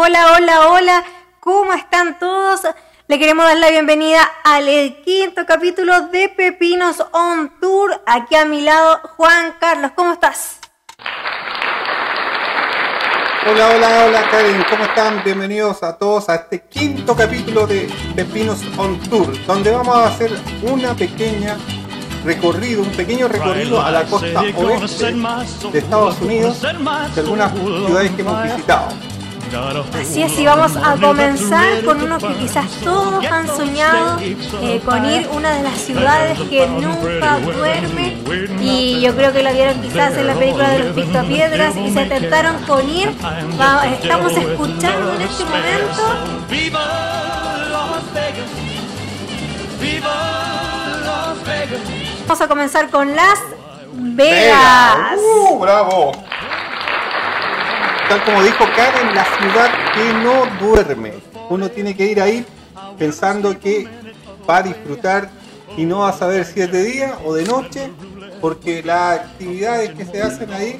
Hola, hola, hola. ¿Cómo están todos? Le queremos dar la bienvenida al quinto capítulo de Pepinos on Tour. Aquí a mi lado, Juan Carlos. ¿Cómo estás? Hola, hola, hola Karen, ¿cómo están? Bienvenidos a todos a este quinto capítulo de Pepinos on Tour, donde vamos a hacer una pequeña recorrido, un pequeño recorrido a la costa oeste de Estados Unidos, de algunas ciudades que hemos visitado. Así es, y vamos a comenzar con uno que quizás todos han soñado, eh, con ir una de las ciudades que nunca duerme. Y yo creo que lo vieron quizás en la película de los Picapiedras y se tentaron con ir. estamos escuchando en este momento. ¡Viva Las Vegas! ¡Viva Las Vegas! Vamos a comenzar con Las Vegas. ¡Uh, bravo! Tal como dijo Karen, la ciudad que no duerme. Uno tiene que ir ahí pensando que va a disfrutar y no va a saber si es de día o de noche, porque las actividades que se hacen ahí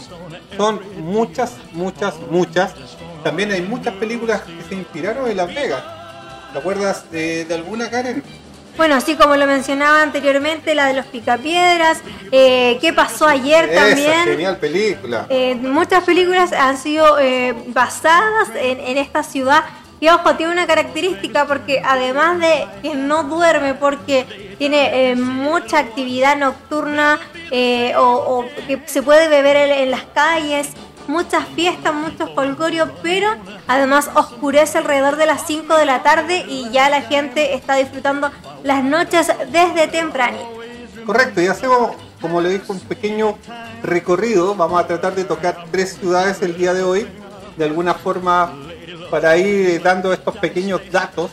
son muchas, muchas, muchas. También hay muchas películas que se inspiraron en Las Vegas. ¿Te acuerdas de, de alguna, Karen? Bueno, así como lo mencionaba anteriormente, la de los picapiedras, eh, ¿qué pasó ayer Esa, también? Genial película. Eh, muchas películas han sido eh, basadas en, esta ciudad. Y ojo, tiene una característica porque además de que no duerme porque tiene mucha actividad nocturna o, que se puede beber en las calles, muchas fiestas, muchos folclorios, pero además oscurece alrededor de las 5 de la tarde y ya la gente está disfrutando las noches desde temprano. Correcto, y hacemos, como le dijo, un pequeño recorrido. Vamos a tratar de tocar tres ciudades el día de hoy, de alguna forma para ir dando estos pequeños datos.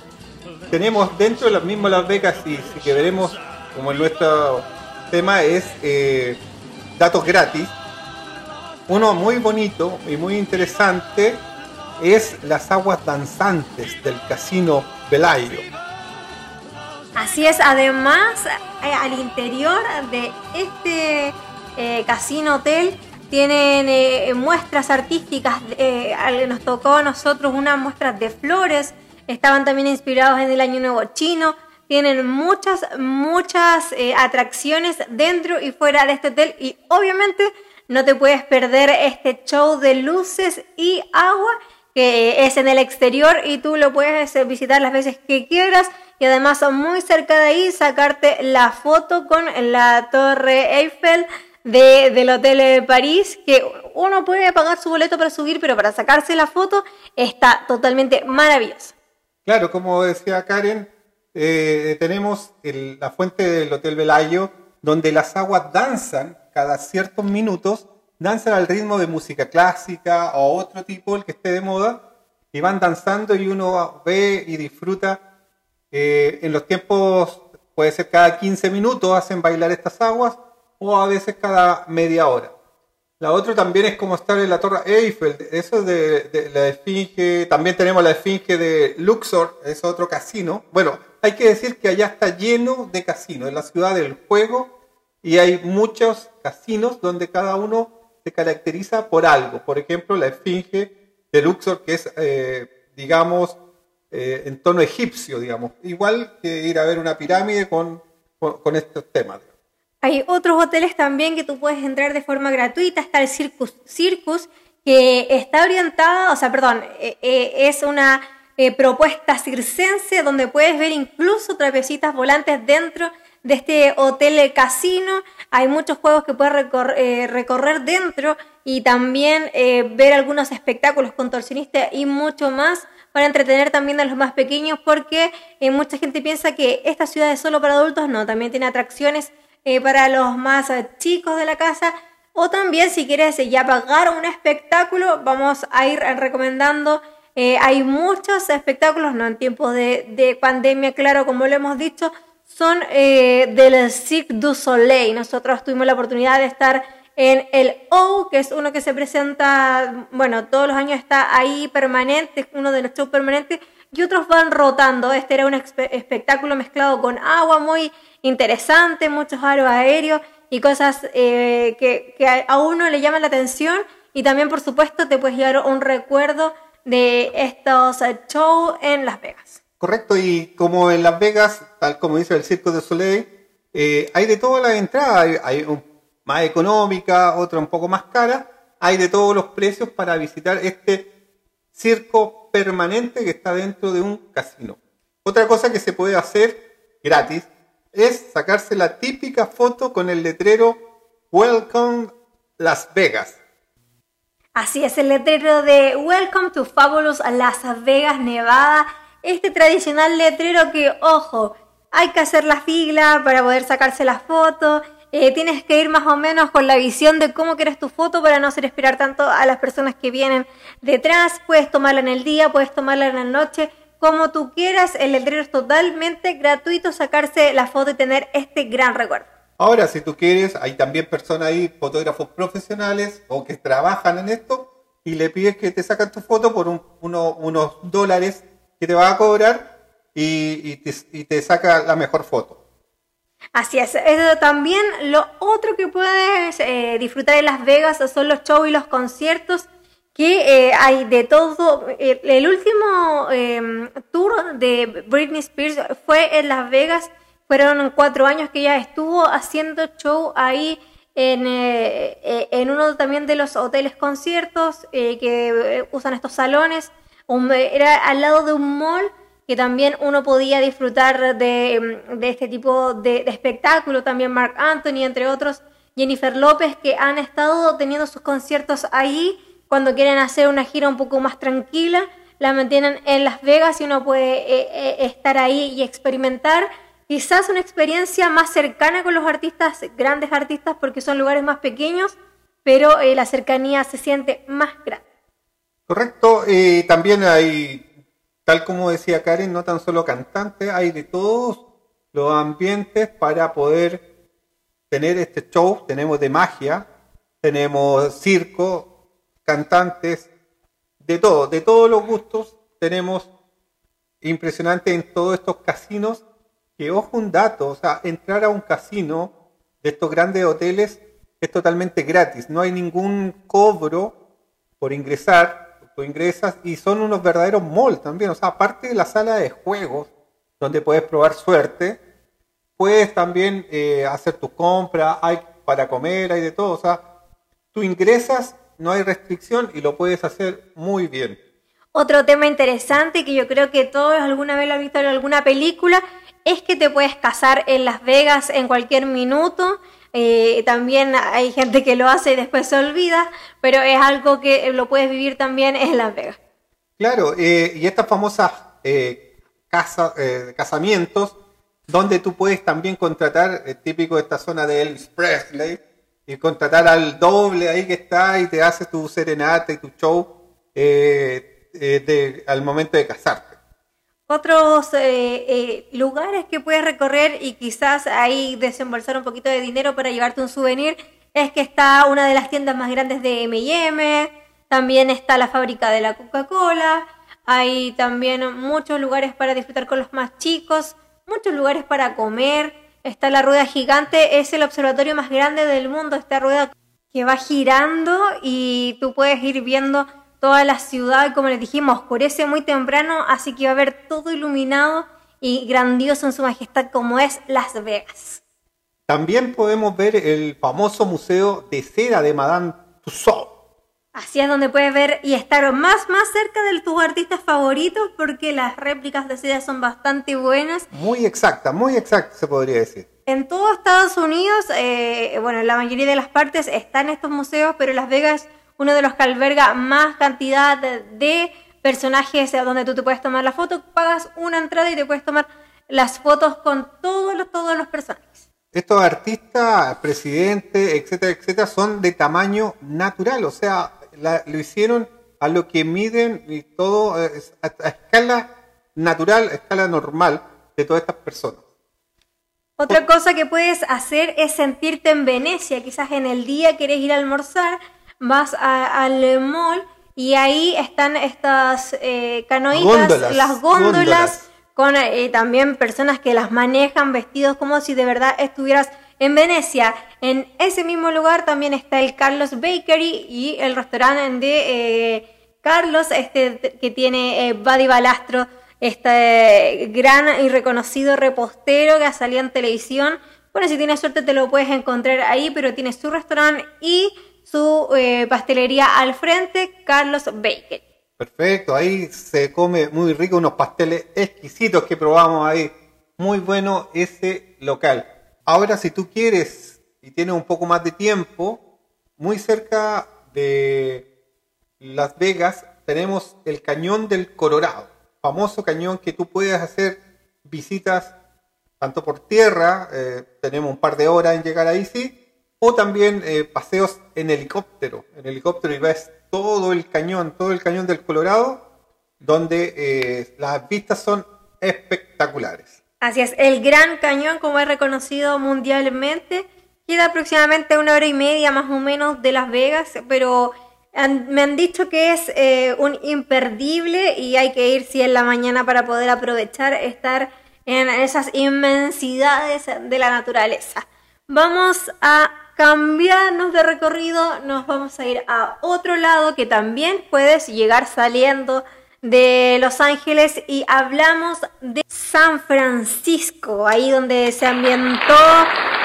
Tenemos dentro de las mismas Las Vegas y si que veremos como nuestro tema es eh, datos gratis uno muy bonito y muy interesante es las aguas danzantes del casino Belayo. Así es, además eh, al interior de este eh, casino hotel tienen eh, muestras artísticas, nos tocó a nosotros unas muestras de flores, estaban también inspirados en el Año Nuevo Chino, tienen muchas, muchas atracciones dentro y fuera de este hotel y obviamente no te puedes perder este show de luces y agua que es en el exterior y tú lo puedes visitar las veces que quieras y además muy cerca de ahí sacarte la foto con la torre Eiffel de, del Hotel de París, que uno puede pagar su boleto para subir, pero para sacarse la foto está totalmente maravilloso. Claro, como decía Karen, eh, tenemos la fuente del Hotel Velayo, donde las aguas danzan cada ciertos minutos danzan al ritmo de música clásica o otro tipo, el que esté de moda, y van danzando y uno ve y disfruta. Eh, en los tiempos, puede ser cada 15 minutos hacen bailar estas aguas o a veces cada media hora. La otra también es como estar en la Torre Eiffel, eso de, de la Esfinge, también tenemos la Esfinge de Luxor, es otro casino. Bueno, hay que decir que allá está lleno de casinos, en la ciudad del juego y hay muchos casinos donde cada uno se caracteriza por algo. Por ejemplo, la Esfinge de Luxor, que es, eh, digamos, eh, en tono egipcio, digamos. Igual que ir a ver una pirámide con, con, estos temas. Hay otros hoteles también que tú puedes entrar de forma gratuita. Está el Circus, Circus que está orientada, o sea, perdón, eh, es una propuesta circense donde puedes ver incluso trapecitas volantes dentro de este hotel casino. Hay muchos juegos que puedes eh, recorrer dentro y también eh, ver algunos espectáculos contorsionistas y mucho más para entretener también a los más pequeños porque eh, mucha gente piensa que esta ciudad es solo para adultos, no, también tiene atracciones para los más chicos de la casa o también si quieres ya pagar un espectáculo, vamos a ir recomendando hay muchos espectáculos, no en tiempos de, de, pandemia, claro, como lo hemos dicho, son eh, del Cirque du Soleil. Nosotros tuvimos la oportunidad de estar en el O, que es uno que se presenta, bueno, todos los años está ahí permanente, uno de los shows permanentes, y otros van rotando. Este era un espectáculo mezclado con agua muy interesante, muchos aros aéreos y cosas eh, que, a uno le llaman la atención y también, por supuesto, te puedes llevar un recuerdo de estos eh, shows en Las Vegas. Correcto, y como en Las Vegas, tal como dice el Circo de Soleil, eh, hay de todas las entradas, hay, hay más económica, otra un poco más cara, hay de todos los precios para visitar este circo permanente que está dentro de un casino. Otra cosa que se puede hacer gratis es sacarse la típica foto con el letrero Welcome Las Vegas. Así es, el letrero de Welcome to Fabulous Las Vegas, Nevada. Este tradicional letrero que, ojo, hay que hacer la fila para poder sacarse la foto. eh, tienes que ir más o menos con la visión de cómo quieres tu foto para no hacer esperar tanto a las personas que vienen detrás. Puedes tomarla en el día, puedes tomarla en la noche, como tú quieras. El letrero es totalmente gratuito, sacarse la foto y tener este gran recuerdo. Ahora, si tú quieres, hay también personas ahí, fotógrafos profesionales o que trabajan en esto y le pides que te sacan tu foto por un- uno- unos dólares que te va a cobrar y, y te, y te saca la mejor foto. Así es. También lo otro que puedes eh, disfrutar en Las Vegas son los shows y los conciertos que eh, hay de todo. El, último eh, tour de Britney Spears fue en Las Vegas. Fueron cuatro años que ella estuvo haciendo show ahí en, eh, en uno también de los hoteles conciertos que usan estos salones. Era al lado de un mall que también uno podía disfrutar de, de este tipo de, de espectáculo, también Mark Anthony, entre otros, Jennifer López, que han estado teniendo sus conciertos ahí cuando quieren hacer una gira un poco más tranquila, la mantienen en Las Vegas y uno puede eh, eh, estar ahí y experimentar quizás una experiencia más cercana con los artistas, grandes artistas, porque son lugares más pequeños, pero eh, la cercanía se siente más grande. Correcto, eh, también hay, tal como decía Karen, no tan solo cantantes, hay de todos los ambientes para poder tener este show. Tenemos de magia, tenemos circo, cantantes, de todo, de todos los gustos. Tenemos impresionante en todos estos casinos. Que ojo un dato, o sea, entrar a un casino de estos grandes hoteles es totalmente gratis, no hay ningún cobro por ingresar, tú ingresas y son unos verdaderos malls también, o sea, aparte de la sala de juegos donde puedes probar suerte, puedes también eh, hacer tus compras, hay para comer, hay de todo, o sea, tú ingresas, no hay restricción y lo puedes hacer muy bien. Otro tema interesante que yo creo que todos alguna vez lo han visto en alguna película es que te puedes casar en Las Vegas en cualquier minuto. Eh, también hay gente que lo hace y después se olvida, pero es algo que lo puedes vivir también en Las Vegas. Claro, eh, y estas famosas eh, eh, casamientos, donde tú puedes también contratar, típico de esta zona de Elvis Presley, y contratar al doble ahí que está y te hace tu serenata y tu show al momento de casarte. Otros eh, eh, lugares que puedes recorrer y quizás ahí desembolsar un poquito de dinero para llevarte un souvenir es que está una de las tiendas más grandes de M&M, también está la fábrica de la Coca-Cola, hay también muchos lugares para disfrutar con los más chicos, muchos lugares para comer, está la rueda gigante, es el observatorio más grande del mundo, esta rueda que va girando y tú puedes ir viendo toda la ciudad, como les dijimos, oscurece muy temprano, así que va a ver todo iluminado y grandioso en su majestad como es Las Vegas. También podemos ver el famoso museo de cera de Madame Tussauds. Así es donde puedes ver y estar más, más cerca de tus artistas favoritos porque las réplicas de seda son bastante buenas. Muy exacta, muy exacta se podría decir. En todo Estados Unidos, eh, bueno, en la mayoría de las partes están estos museos, pero Las Vegas uno de los que alberga más cantidad de, personajes donde tú te puedes tomar la foto, pagas una entrada y te puedes tomar las fotos con todos los, todos los personajes. Estos artistas, presidentes, etcétera, etcétera, son de tamaño natural, o sea, la- lo hicieron a lo que miden y todo a, a escala natural, a escala normal de todas estas personas. Otra cosa que puedes hacer es sentirte en Venecia. Quizás en el día quieres ir a almorzar, vas a- al mall y ahí están estas eh, canoitas, Góndolas, las góndolas, góndolas. con eh, también personas que las manejan vestidos como si de verdad estuvieras en Venecia. En ese mismo lugar también está el Carlos Bakery y el restaurante de eh, Carlos, este que tiene eh, Buddy Balastro, este gran y reconocido repostero que ha salido en televisión. Bueno, si tienes suerte te lo puedes encontrar ahí, pero tiene su restaurante y su eh, pastelería al frente, Carlos Baker. Perfecto, ahí se come muy rico, unos pasteles exquisitos que probamos ahí. Muy bueno ese local. Ahora, si tú quieres y tienes un poco más de tiempo, muy cerca de Las Vegas tenemos el Cañón del Colorado, famoso cañón que tú puedes hacer visitas tanto por tierra, eh, tenemos un par de horas en llegar ahí, sí, o también eh, paseos en helicóptero, en helicóptero y ves todo el cañón, todo el cañón del Colorado, donde eh, las vistas son espectaculares. Así es, el Gran Cañón, como es reconocido mundialmente, queda aproximadamente una hora y media más o menos de Las Vegas, pero me han dicho que es eh, un imperdible y hay que ir si en la mañana para poder aprovechar estar en esas inmensidades de la naturaleza. Vamos a cambiarnos de recorrido, nos vamos a ir a otro lado que también puedes llegar saliendo de Los Ángeles y hablamos de San Francisco, ahí donde se ambientó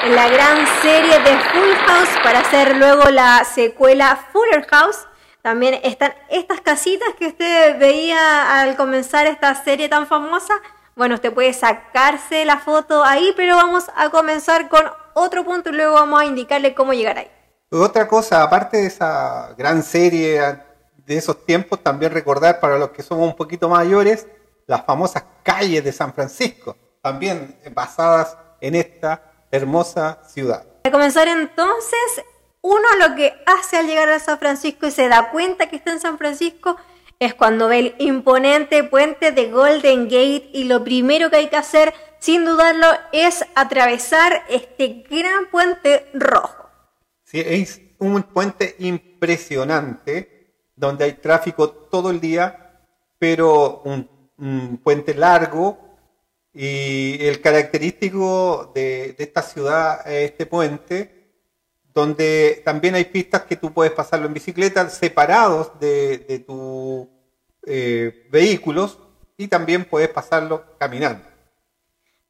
la gran serie de Full House para hacer luego la secuela Fuller House. También están estas casitas que usted veía al comenzar esta serie tan famosa. Bueno, usted puede sacarse la foto ahí, pero vamos a comenzar con otro punto y luego vamos a indicarle cómo llegar ahí. Otra cosa, aparte de esa gran serie de esos tiempos, también recordar para los que somos un poquito mayores, las famosas calles de San Francisco, también basadas en esta hermosa ciudad. Para comenzar entonces, uno lo que hace al llegar a San Francisco y se da cuenta que está en San Francisco es cuando ve el imponente puente de Golden Gate y lo primero que hay que hacer, sin dudarlo, es atravesar este gran puente rojo. Sí, es un puente impresionante donde hay tráfico todo el día, pero un, puente largo y el característico de, esta ciudad es este puente donde también hay pistas que tú puedes pasarlo en bicicleta separados de, de tus eh, vehículos y también puedes pasarlo caminando.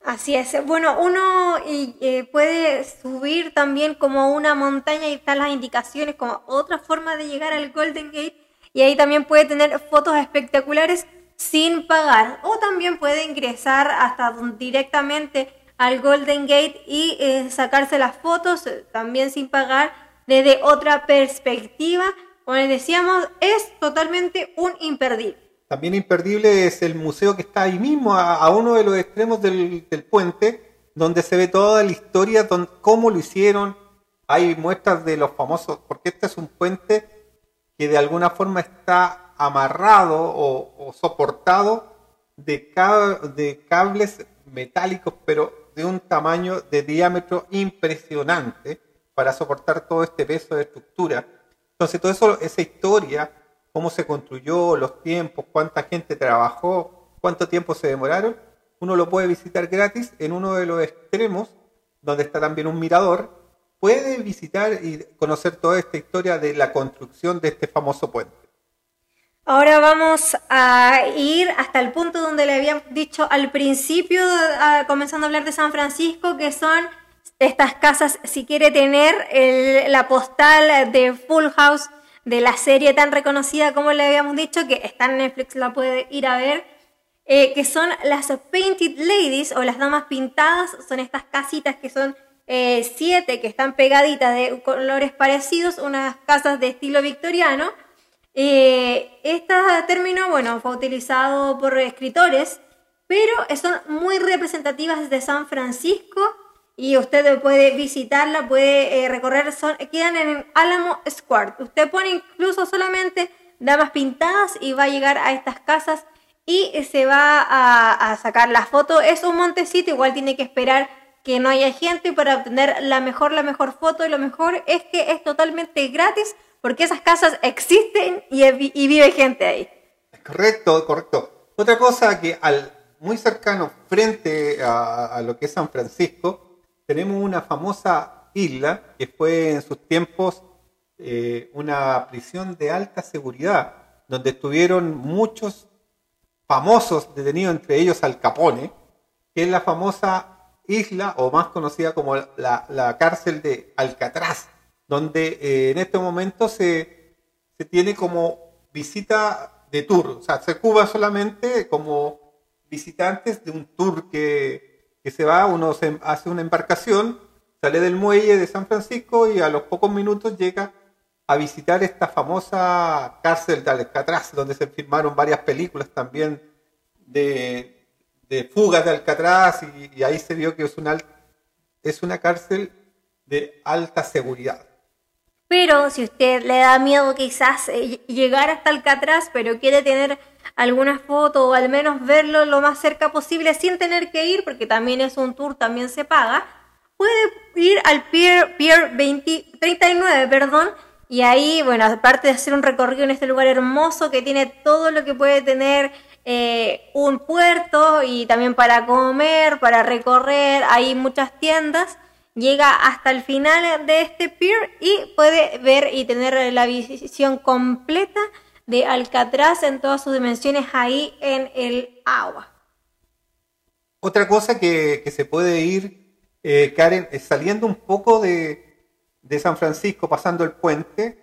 Así es. Bueno, uno eh, puede subir también como una montaña y están las indicaciones como otra forma de llegar al Golden Gate y ahí también puede tener fotos espectaculares sin pagar o también puede ingresar hasta directamente al Golden Gate y eh, sacarse las fotos eh, también sin pagar desde otra perspectiva. Como les decíamos, es totalmente un imperdible. También imperdible es el museo que está ahí mismo, a, uno de los extremos del, puente, donde se ve toda la historia, cómo lo hicieron. Hay muestras de los famosos, porque este es un puente que de alguna forma está amarrado o, soportado de, cables metálicos, pero de un tamaño de diámetro impresionante para soportar todo este peso de estructura. Entonces, todo esa historia, cómo se construyó, los tiempos, cuánta gente trabajó, cuánto tiempo se demoraron, uno lo puede visitar gratis en uno de los extremos, donde está también un mirador. Puede visitar y conocer toda esta historia de la construcción de este famoso puente. Ahora vamos a ir hasta el punto donde le había dicho al principio, comenzando a hablar de San Francisco, que son estas casas, si quiere tener la postal de Full House de la serie tan reconocida como le habíamos dicho, que está en Netflix, la puede ir a ver, eh, que son las Painted Ladies o las damas pintadas, son estas casitas que son eh, siete, que están pegaditas de colores parecidos, unas casas de estilo victoriano. Eh, este término, bueno, fue utilizado por escritores, pero son muy representativas de San Francisco y usted puede visitarla, puede eh, recorrer, son, quedan en Alamo Square. Usted pone incluso solamente damas pintadas y va a llegar a estas casas y se va a, a sacar la foto. Es un montecito, igual tiene que esperar que no haya gente para obtener la mejor, la mejor foto y lo mejor es que es totalmente gratis porque esas casas existen y, vive gente ahí. Correcto, correcto. Otra cosa que al muy cercano frente a, lo que es San Francisco, tenemos una famosa isla que fue en sus tiempos eh, una prisión de alta seguridad, donde estuvieron muchos famosos detenidos, entre ellos Al Capone, que es la famosa isla o más conocida como la, cárcel de Alcatraz, donde eh, en este momento se, se tiene como visita de tour, o sea, se cuba solamente como visitantes de un tour que, que se va, uno se, hace una embarcación, sale del muelle de San Francisco y a los pocos minutos llega a visitar esta famosa cárcel de Alcatraz, donde se filmaron varias películas también de, de fugas de Alcatraz y, ahí se vio que es una, es una cárcel de alta seguridad. Pero si usted le da miedo quizás eh, llegar hasta Alcatraz, pero quiere tener alguna foto o al menos verlo lo más cerca posible sin tener que ir, porque también es un tour, también se paga, puede ir al Pier, Pier 39, perdón, y ahí, bueno, aparte de hacer un recorrido en este lugar hermoso que tiene todo lo que puede tener eh, un puerto y también para comer, para recorrer, hay muchas tiendas, llega hasta el final de este pier y puede ver y tener la visión completa de Alcatraz en todas sus dimensiones ahí en el agua. Otra cosa que, se puede ir, eh, Karen, es saliendo un poco de, de San Francisco, pasando el puente,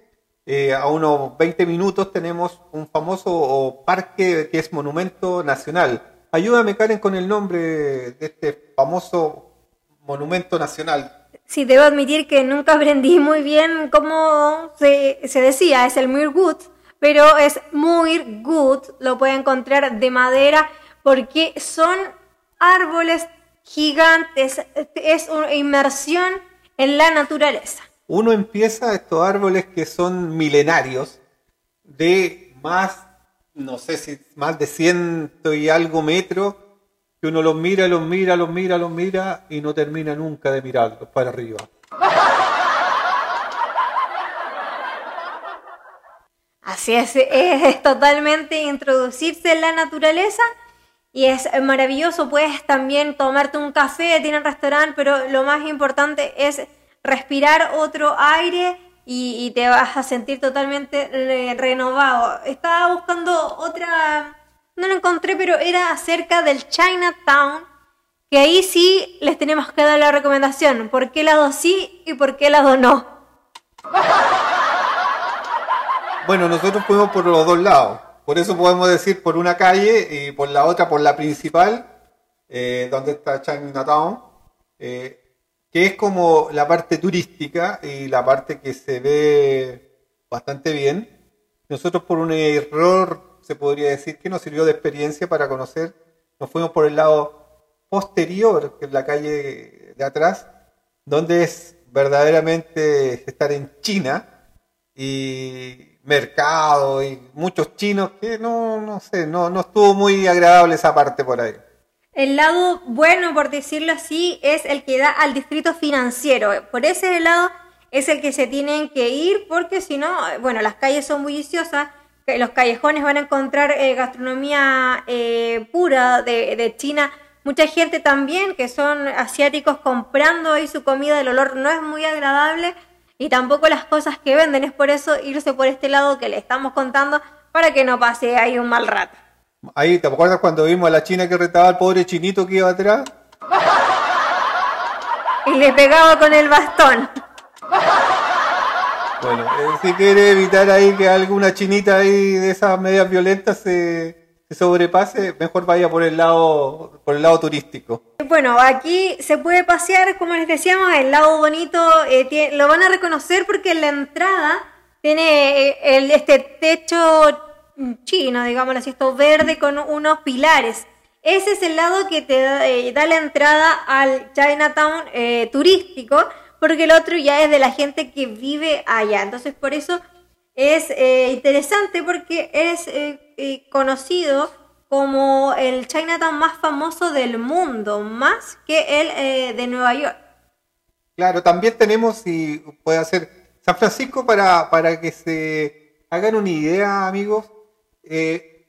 eh, a unos 20 minutos tenemos un famoso parque que es Monumento Nacional. Ayúdame, Karen, con el nombre de este famoso Monumento Nacional. Sí, debo admitir que nunca aprendí muy bien cómo se, decía, es el Muir pero es Muir Good, lo puede encontrar de madera porque son árboles gigantes, es una inmersión en la naturaleza uno empieza estos árboles que son milenarios, de más, no sé si más de ciento y algo metros, que uno los mira, los mira, los mira, los mira y no termina nunca de mirarlos para arriba. Así es, es totalmente introducirse en la naturaleza y es maravilloso. Puedes también tomarte un café, tienen restaurante, pero lo más importante es respirar otro aire y, te vas a sentir totalmente renovado. Estaba buscando otra, no lo encontré, pero era acerca del Chinatown, que ahí sí les tenemos que dar la recomendación, por qué lado sí y por qué lado no. Bueno, nosotros fuimos por los dos lados, por eso podemos decir por una calle y por la otra por la principal, eh, donde está Chinatown. Eh, que es como la parte turística y la parte que se ve bastante bien. Nosotros por un error, se podría decir, que nos sirvió de experiencia para conocer, nos fuimos por el lado posterior, que es la calle de atrás, donde es verdaderamente estar en China y mercado y muchos chinos que no, no sé, no, no estuvo muy agradable esa parte por ahí. El lado bueno, por decirlo así, es el que da al distrito financiero. Por ese lado es el que se tienen que ir porque si no, bueno, las calles son bulliciosas, los callejones van a encontrar eh, gastronomía eh, pura de, China. Mucha gente también que son asiáticos comprando ahí su comida, el olor no es muy agradable y tampoco las cosas que venden. Es por eso irse por este lado que le estamos contando para que no pase ahí un mal rato. Ahí, ¿te acuerdas cuando vimos a la china que retaba al pobre chinito que iba atrás? Y le pegaba con el bastón. Bueno, eh, si quiere evitar ahí que alguna chinita ahí de esas medias violentas se, sobrepase, mejor vaya por el lado por el lado turístico. Bueno, aquí se puede pasear, como les decíamos, el lado bonito, eh, lo van a reconocer porque en la entrada tiene eh, este techo chino, digamos así, esto verde con unos pilares. Ese es el lado que te da, eh, la entrada al Chinatown turístico, porque el otro ya es de la gente que vive allá. Entonces, por eso es interesante porque es conocido como el Chinatown más famoso del mundo, más que el de Nueva York. Claro, también tenemos, y puede hacer San Francisco para, para que se hagan una idea, amigos, eh,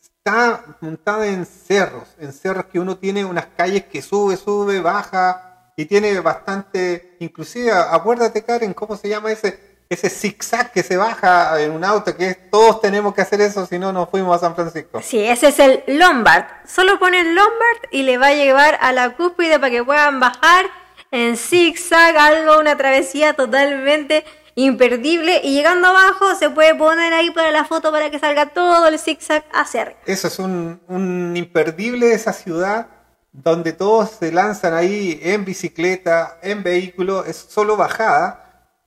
está montada en cerros, en cerros que uno tiene unas calles que sube, sube, baja y tiene bastante, inclusive, acuérdate Karen, ¿cómo se llama ese? Ese zigzag que se baja en un auto, que todos tenemos que hacer eso, si no nos fuimos a San Francisco. Sí, ese es el Lombard. Solo ponen Lombard y le va a llevar a la cúspide para que puedan bajar en zigzag, algo, una travesía totalmente imperdible. Y llegando abajo se puede poner ahí para la foto para que salga todo el zigzag hacia arriba. Eso es un, un imperdible de esa ciudad donde todos se lanzan ahí en bicicleta, en vehículo, es solo bajada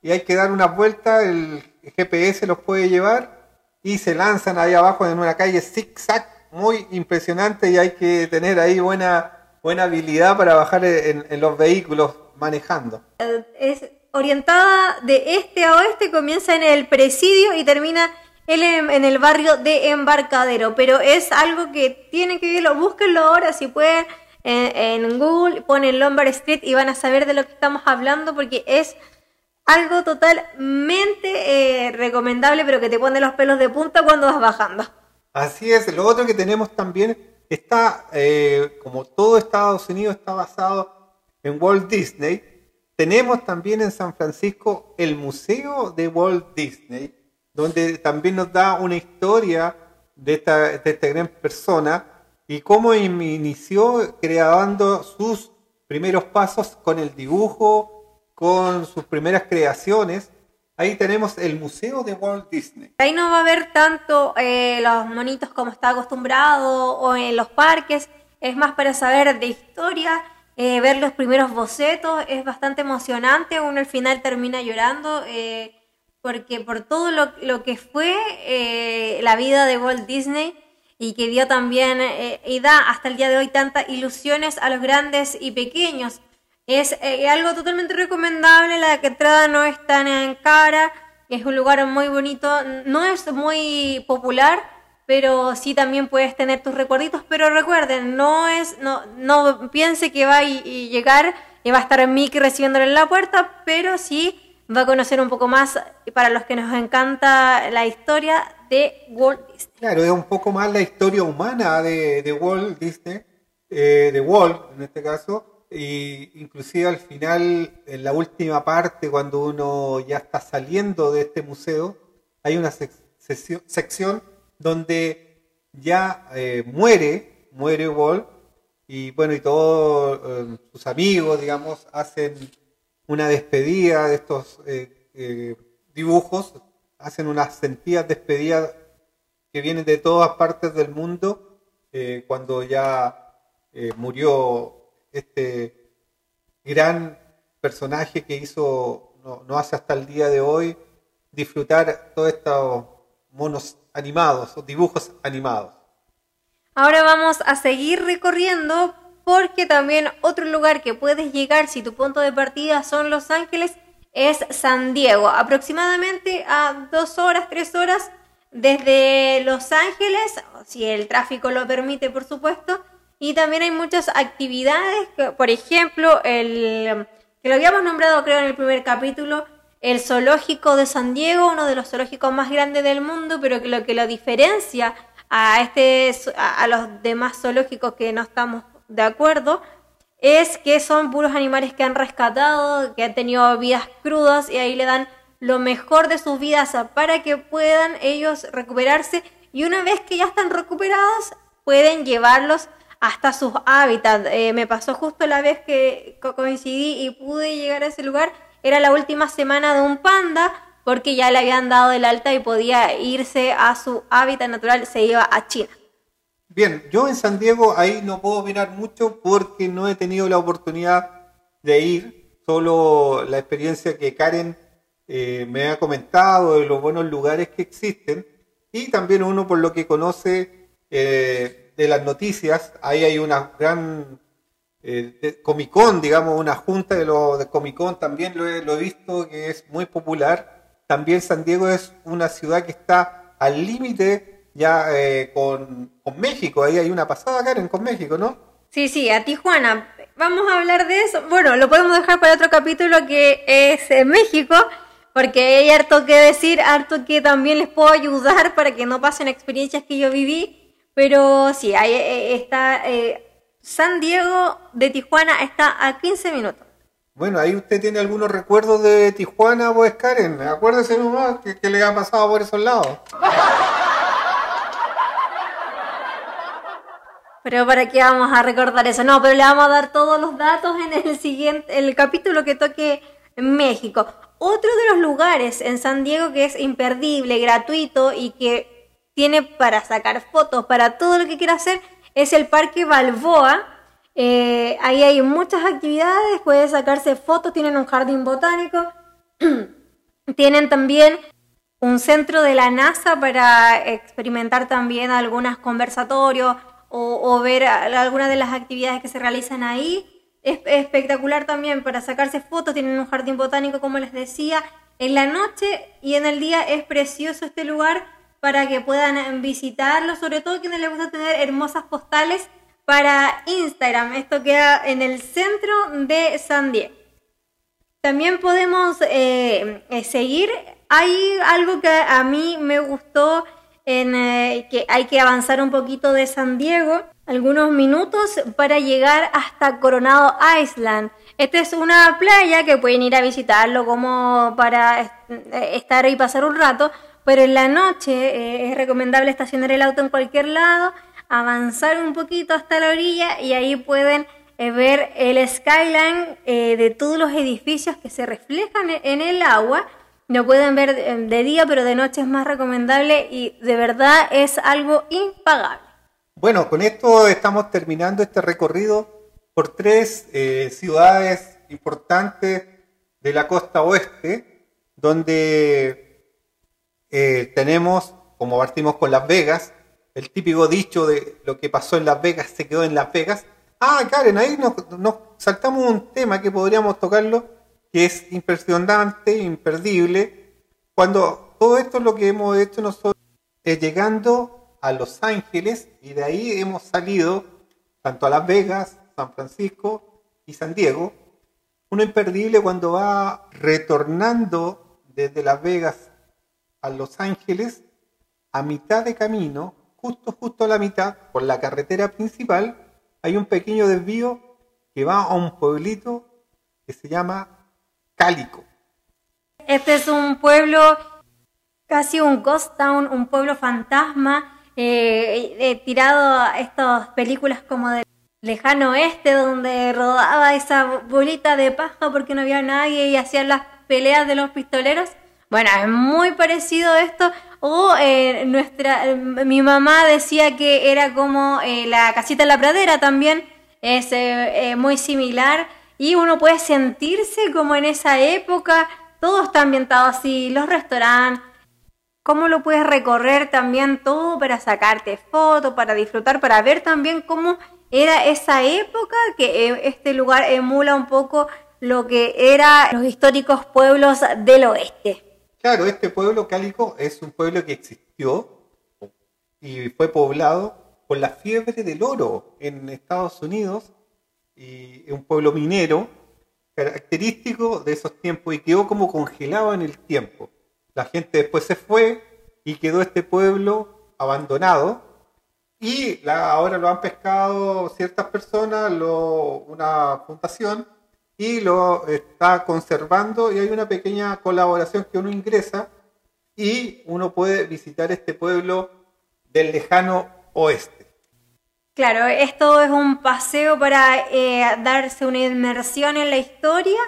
y hay que dar una vuelta, el GPS los puede llevar y se lanzan ahí abajo en una calle zigzag muy impresionante y hay que tener ahí buena, buena habilidad para bajar en, los vehículos manejando. Es orientada de este a oeste, comienza en el presidio y termina en el barrio de Embarcadero, pero es algo que tienen que verlo, búsquenlo ahora si pueden en, en Google, ponen Lombard Street y van a saber de lo que estamos hablando porque es algo totalmente eh, recomendable, pero que te pone los pelos de punta cuando vas bajando. Así es, lo otro que tenemos también está, eh, como todo Estados Unidos está basado en Walt Disney, tenemos también en San Francisco el Museo de Walt Disney, donde también nos da una historia de esta, de esta gran persona y cómo inició creando sus primeros pasos con el dibujo, con sus primeras creaciones. Ahí tenemos el Museo de Walt Disney. Ahí no va a haber tanto eh, los monitos como está acostumbrado o en los parques. Es más para saber de historia, eh, ver los primeros bocetos. Es bastante emocionante. Uno al final termina llorando eh, porque por todo lo, lo que fue la vida de Walt Disney y que dio también y da hasta el día de hoy tantas ilusiones a los grandes y pequeños. Es eh, algo totalmente recomendable, la entrada no es tan cara, es un lugar muy bonito, no es muy popular, pero sí también puedes tener tus recuerditos, pero recuerden, no es, no, no piense que va a llegar y va a estar Mickey recibiéndole en la puerta, pero sí va a conocer un poco más para los que nos encanta la historia de Walt Disney. Claro, es un poco más la historia humana de, Walt Disney, eh, de Walt en este caso, y inclusive al final, en la última parte, cuando uno ya está saliendo de este museo, hay una sección donde ya eh, muere, muere Walt, y bueno, y todos eh, sus amigos, digamos, hacen una despedida de estos eh, dibujos, hacen unas sentidas despedidas que vienen de todas partes del mundo, cuando ya murió este gran personaje que hizo, no, hace hasta el día de hoy, disfrutar todos estos monos animados o dibujos animados. Ahora vamos a seguir recorriendo porque también otro lugar que puedes llegar si tu punto de partida son Los Ángeles es San Diego, aproximadamente a dos horas, tres horas desde Los Ángeles, si el tráfico lo permite por supuesto, y también hay muchas actividades, por ejemplo, el que lo habíamos nombrado creo en el primer capítulo, el zoológico de San Diego, uno de los zoológicos más grandes del mundo, pero que lo que lo diferencia a este a los demás zoológicos que no estamos de acuerdo es que son puros animales que han rescatado, que han tenido vidas crudas y ahí le dan lo mejor de sus vidas para que puedan ellos recuperarse. Y una vez que ya están recuperados pueden llevarlos hasta sus hábitats. Eh, me pasó justo la vez que coincidí y pude llegar a ese lugar, era la última semana de un panda, porque ya le habían dado el alta y podía irse a su hábitat natural, se iba a China. Bien, yo en San Diego ahí no puedo mirar mucho porque no he tenido la oportunidad de ir, solo la experiencia que Karen eh, me ha comentado de los buenos lugares que existen y también uno por lo que conoce eh, de las noticias, ahí hay una gran eh, Comic Con, digamos, una junta de los de Comic Con, también lo he, visto que es muy popular. También San Diego es una ciudad que está al límite ya eh, con, México, ahí hay una pasada, Karen, con México, ¿no? Sí, sí, a Tijuana. Vamos a hablar de eso. Bueno, lo podemos dejar para otro capítulo que es en México, porque hay harto que decir, harto que también les puedo ayudar para que no pasen experiencias que yo viví. Pero sí, ahí eh, está. Eh, San Diego de Tijuana está a 15 minutos. Bueno, ahí usted tiene algunos recuerdos de Tijuana, pues Karen. Acuérdese nomás que, que le ha pasado por esos lados. Pero para qué vamos a recordar eso, no, pero le vamos a dar todos los datos en el siguiente, el capítulo que toque México. Otro de los lugares en San Diego que es imperdible, gratuito y que tiene para sacar fotos, para todo lo que quiera hacer, es el Parque Balboa. Eh, ahí hay muchas actividades, puede sacarse fotos, tienen un jardín botánico, tienen también un centro de la NASA para experimentar también algunos conversatorios o, ver algunas de las actividades que se realizan ahí. Es espectacular también para sacarse fotos, tienen un jardín botánico como les decía. En la noche y en el día es precioso este lugar para que puedan visitarlo, sobre todo quienes les gusta tener hermosas postales para Instagram. Esto queda en el centro de San Diego. También podemos eh, eh, seguir. Hay algo que a mí me gustó en eh, que hay que avanzar un poquito de San Diego, algunos minutos para llegar hasta Coronado Island. Esta es una playa que pueden ir a visitarlo como para estar y pasar un rato, pero en la noche eh, es recomendable estacionar el auto en cualquier lado, avanzar un poquito hasta la orilla y ahí pueden ver el skyline de todos los edificios que se reflejan en el agua lo pueden ver de día, pero de noche es más recomendable y de verdad es algo impagable. Bueno, con esto estamos terminando este recorrido por tres eh, ciudades importantes de la costa oeste, donde eh, tenemos, como partimos con Las Vegas, el típico dicho de lo que pasó en Las Vegas se quedó en Las Vegas. Ah, Karen, ahí nos saltamos un tema que podríamos tocarlo que es impresionante, imperdible, cuando todo esto es lo que hemos hecho nosotros es llegando a Los Ángeles y de ahí hemos salido tanto a Las Vegas, San Francisco y San Diego. Uno imperdible cuando va retornando desde Las Vegas a Los Ángeles a mitad de camino, justo justo a la mitad, por la carretera principal, hay un pequeño desvío que va a un pueblito que se llama Cálico. Este es un pueblo, casi un ghost town, un pueblo fantasma, eh, eh, tirado a estas películas como de lejano oeste, donde rodaba esa bolita de paja porque no había nadie y hacían las peleas de los pistoleros. Bueno, es muy parecido esto. O eh, nuestra, mi mamá decía que era como la casita en la pradera también, es muy similar. Y uno puede sentirse como en esa época, todo está ambientado así, los restaurantes, cómo lo puedes recorrer también todo para sacarte fotos, para disfrutar, para ver también cómo era esa época, que eh, este lugar emula un poco lo que eran los históricos pueblos del oeste. Claro, este pueblo cálico es un pueblo que existió y fue poblado por la fiebre del oro en Estados Unidos y un pueblo minero característico de esos tiempos y quedó como congelado en el tiempo. La gente después se fue y quedó este pueblo abandonado y ahora lo han pescado ciertas personas, una fundación, y lo está conservando y hay una pequeña colaboración que uno ingresa y uno puede visitar este pueblo del lejano oeste. Claro, esto es un paseo para eh, darse una inmersión en la historia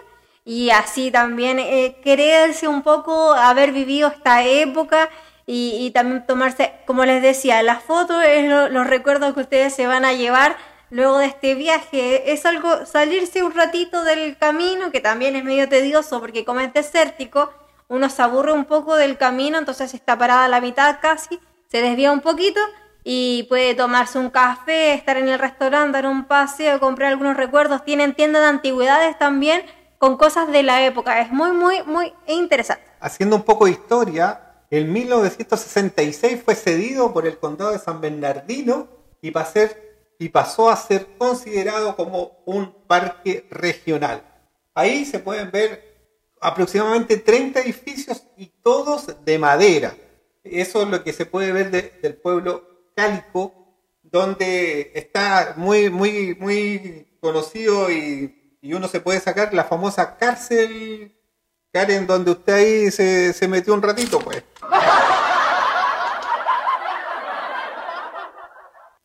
y así también eh, creerse un poco haber vivido esta época y, también tomarse, como les decía, las fotos es los recuerdos que ustedes se van a llevar luego de este viaje. Es algo, salirse un ratito del camino, que también es medio tedioso porque como es desértico, uno se aburre un poco del camino, entonces está parada a la mitad casi, se desvía un poquito y puede tomarse un café, estar en el restaurante, dar un paseo, comprar algunos recuerdos. Tienen tiendas de antigüedades también con cosas de la época. Es muy, muy, muy interesante. Haciendo un poco de historia, en 1966 fue cedido por el condado de San Bernardino y, y pasó a ser considerado como un parque regional. Ahí se pueden ver aproximadamente 30 edificios y todos de madera. Eso es lo que se puede ver del pueblo Cálico, donde está muy, muy, muy conocido y uno se puede sacar la famosa cárcel, Karen, donde usted ahí se, se metió un ratito, pues.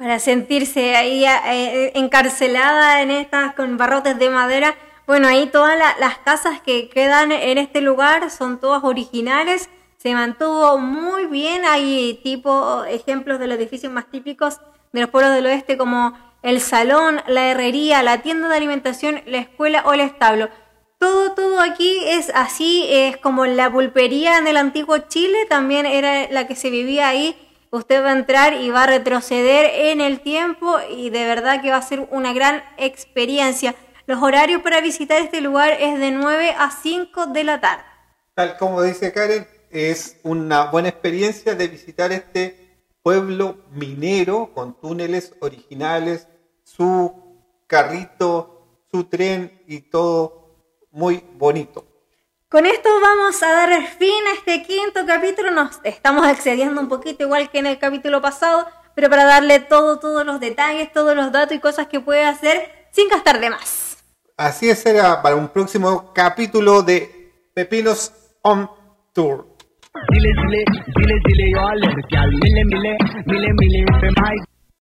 Para sentirse ahí eh, encarcelada en estas con barrotes de madera. Bueno, ahí todas las casas que quedan en este lugar son todas originales. Se mantuvo muy bien. Hay tipo ejemplos de los edificios más típicos de los pueblos del oeste como el salón, la herrería, la tienda de alimentación, la escuela o el establo. Todo, todo aquí es así, es como la pulpería en el antiguo Chile, también era la que se vivía ahí. Usted va a entrar y va a retroceder en el tiempo y de verdad que va a ser una gran experiencia. Los horarios para visitar este lugar es de 9 a 5 de la tarde. Tal como dice Karen, es una buena experiencia de visitar este pueblo minero con túneles originales, su carrito, su tren y todo muy bonito. Con esto vamos a dar fin a este quinto capítulo. Nos estamos excediendo un poquito igual que en el capítulo pasado, pero para darle todo, todos los detalles, todos los datos y cosas que puede hacer sin gastar de más. Así es, será para un próximo capítulo de Pepinos on Tour.